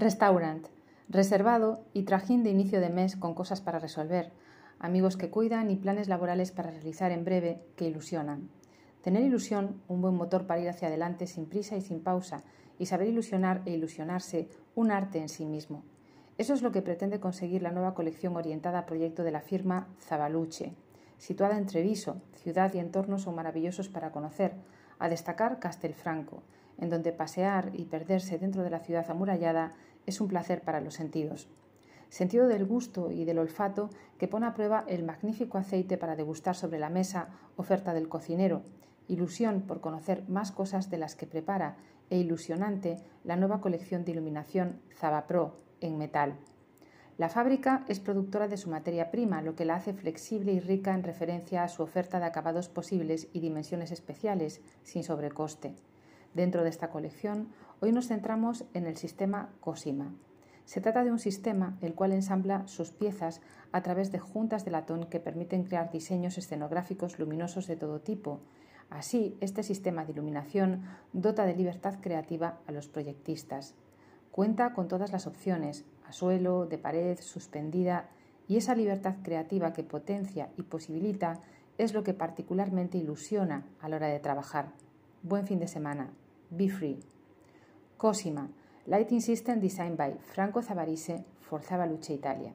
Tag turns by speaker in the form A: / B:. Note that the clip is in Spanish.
A: Restaurant. Reservado y trajín de inicio de mes con cosas para resolver, amigos que cuidan y planes laborales para realizar en breve que ilusionan. Tener ilusión, un buen motor para ir hacia adelante sin prisa y sin pausa, y saber ilusionar e ilusionarse, un arte en sí mismo. Eso es lo que pretende conseguir la nueva colección orientada a proyecto de la firma Zabaluche. Situada en Treviso, ciudad y entorno son maravillosos para conocer, a destacar Castelfranco, en donde pasear y perderse dentro de la ciudad amurallada es un placer para los sentidos. Sentido del gusto y del olfato que pone a prueba el magnífico aceite para degustar sobre la mesa, oferta del cocinero, ilusión por conocer más cosas de las que prepara e ilusionante la nueva colección de iluminación Zabapro en metal. La fábrica es productora de su materia prima, lo que la hace flexible y rica en referencia a su oferta de acabados posibles y dimensiones especiales, sin sobrecoste. Dentro de esta colección, hoy nos centramos en el sistema Cosima. Se trata de un sistema el cual ensambla sus piezas a través de juntas de latón que permiten crear diseños escenográficos luminosos de todo tipo. Así, este sistema de iluminación dota de libertad creativa a los proyectistas. Cuenta con todas las opciones, a suelo, de pared, suspendida, y esa libertad creativa que potencia y posibilita es lo que particularmente ilusiona a la hora de trabajar. Buen fin de semana. Be free. Cosima, Lighting System Designed by Franco Zavarise for Zavaluce Italia.